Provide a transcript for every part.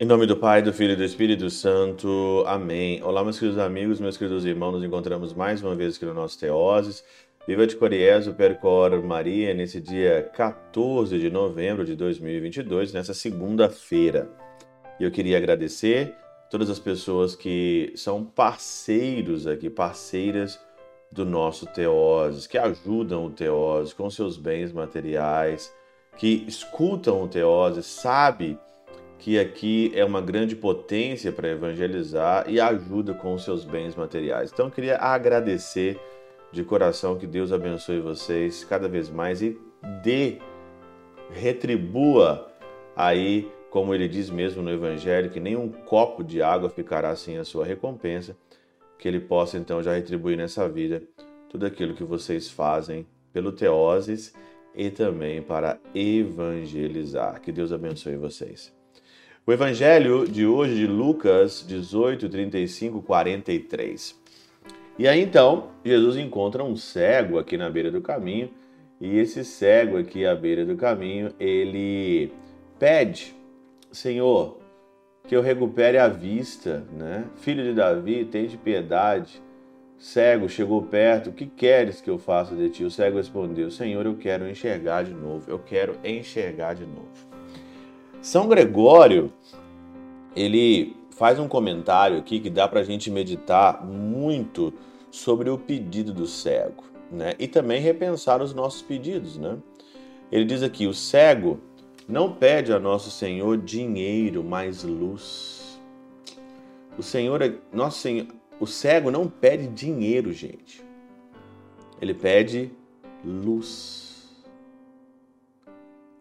Em nome do Pai, do Filho e do Espírito Santo. Amém. Olá, meus queridos amigos, meus queridos irmãos. Nos encontramos mais uma vez aqui no nosso Teoses. Viva de Coriésio, Percor Maria, nesse dia 14 de novembro de 2022, nessa segunda-feira. E eu queria agradecer todas as pessoas que são parceiros aqui, parceiras do nosso Teoses, que ajudam o Teoses com seus bens materiais, que escutam o Teoses, sabe que aqui é uma grande potência para evangelizar e ajuda com os seus bens materiais. Então, eu queria agradecer de coração que Deus abençoe vocês cada vez mais e dê, retribua aí, como ele diz mesmo no Evangelho, que nenhum copo de água ficará sem a sua recompensa, que ele possa então já retribuir nessa vida tudo aquilo que vocês fazem pelo Teoses e também para evangelizar. Que Deus abençoe vocês. O evangelho de hoje de Lucas 18, 35, 43. E aí então, Jesus encontra um cego aqui na beira do caminho, e esse cego aqui à beira do caminho, ele pede: Senhor, que eu recupere a vista, né? Filho de Davi, tem de piedade. Cego chegou perto, o que queres que eu faça de ti? O cego respondeu: Senhor, eu quero enxergar de novo, eu quero enxergar de novo. São Gregório, ele faz um comentário aqui que dá para a gente meditar muito sobre o pedido do cego, né? E também repensar os nossos pedidos, né? Ele diz aqui: o cego não pede a nosso Senhor dinheiro, mas luz. O Senhor, nosso Senhor, o cego não pede dinheiro, gente. Ele pede luz.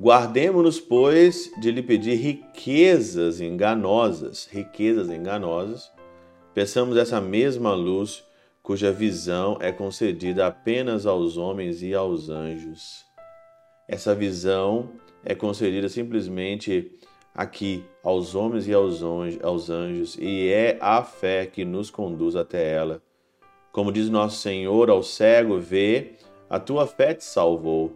Guardemos-nos, pois, de lhe pedir riquezas enganosas, riquezas enganosas. Peçamos essa mesma luz, cuja visão é concedida apenas aos homens e aos anjos. Essa visão é concedida simplesmente aqui aos homens e aos anjos, e é a fé que nos conduz até ela. Como diz nosso Senhor ao cego, vê, a tua fé te salvou.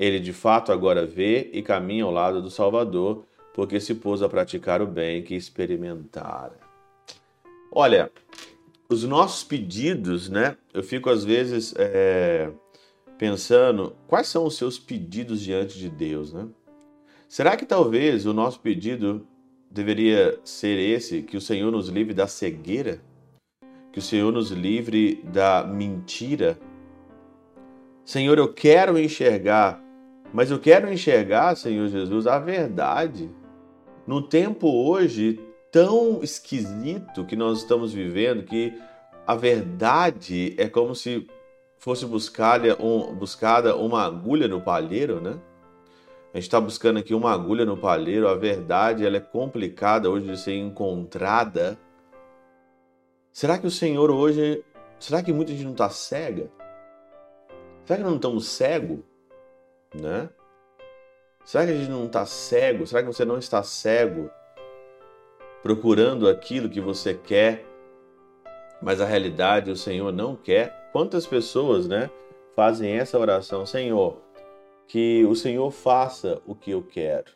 Ele de fato agora vê e caminha ao lado do Salvador, porque se pôs a praticar o bem que experimentara. Olha, os nossos pedidos, né? Eu fico às vezes é, pensando quais são os seus pedidos diante de Deus, né? Será que talvez o nosso pedido deveria ser esse, que o Senhor nos livre da cegueira? Que o Senhor nos livre da mentira? Senhor, eu quero enxergar mas eu quero enxergar, Senhor Jesus, a verdade. No tempo hoje tão esquisito que nós estamos vivendo, que a verdade é como se fosse buscada, um, buscada uma agulha no palheiro, né? A gente está buscando aqui uma agulha no palheiro, a verdade ela é complicada hoje de ser encontrada. Será que o Senhor hoje. Será que muita gente não está cega? Será que não estamos cegos? né? Será que a gente não está cego? Será que você não está cego procurando aquilo que você quer, mas a realidade o Senhor não quer? Quantas pessoas, né, fazem essa oração, Senhor, que o Senhor faça o que eu quero.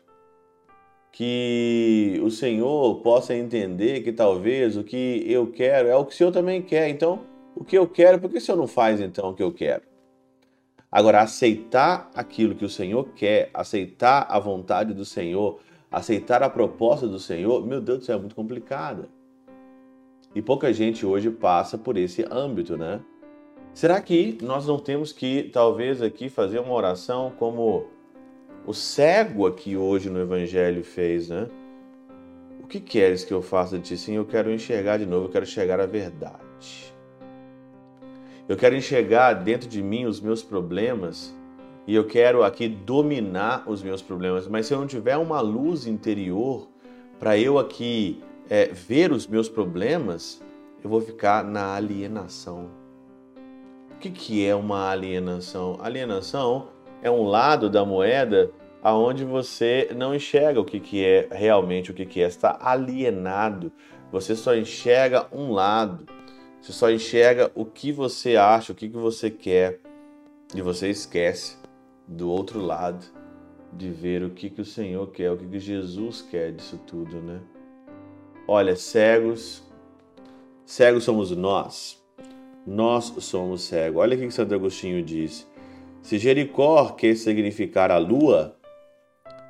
Que o Senhor possa entender que talvez o que eu quero é o que o Senhor também quer. Então, o que eu quero, por que o Senhor não faz então o que eu quero? Agora, aceitar aquilo que o Senhor quer, aceitar a vontade do Senhor, aceitar a proposta do Senhor, meu Deus céu, é muito complicada. E pouca gente hoje passa por esse âmbito, né? Será que nós não temos que, talvez, aqui fazer uma oração como o cego aqui hoje no Evangelho fez, né? O que queres que eu faça de ti? Sim, eu quero enxergar de novo, eu quero chegar à verdade. Eu quero enxergar dentro de mim os meus problemas e eu quero aqui dominar os meus problemas. Mas se eu não tiver uma luz interior para eu aqui é, ver os meus problemas, eu vou ficar na alienação. O que, que é uma alienação? Alienação é um lado da moeda aonde você não enxerga o que, que é realmente o que, que é, está alienado. Você só enxerga um lado. Você só enxerga o que você acha, o que você quer, e você esquece do outro lado de ver o que, que o Senhor quer, o que, que Jesus quer disso tudo, né? Olha, cegos, cegos somos nós. Nós somos cegos. Olha o que Santo Agostinho diz. Se Jericó quer significar a lua,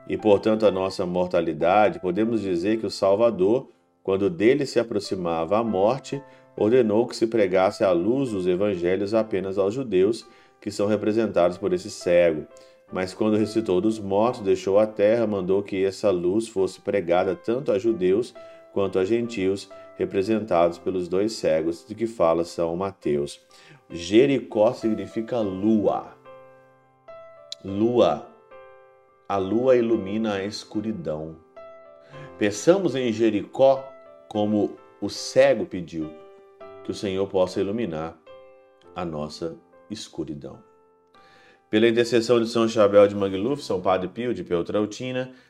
e portanto a nossa mortalidade, podemos dizer que o Salvador, quando dele se aproximava a morte, ordenou que se pregasse a luz dos evangelhos apenas aos judeus, que são representados por esse cego. Mas quando ressuscitou dos mortos, deixou a terra, mandou que essa luz fosse pregada tanto a judeus quanto a gentios, representados pelos dois cegos de que fala São Mateus. Jericó significa lua. Lua. A lua ilumina a escuridão. Pensamos em Jericó como o cego pediu, que o Senhor possa iluminar a nossa escuridão. Pela intercessão de São Chabel de Mangluf, São Padre Pio de Peltrautina,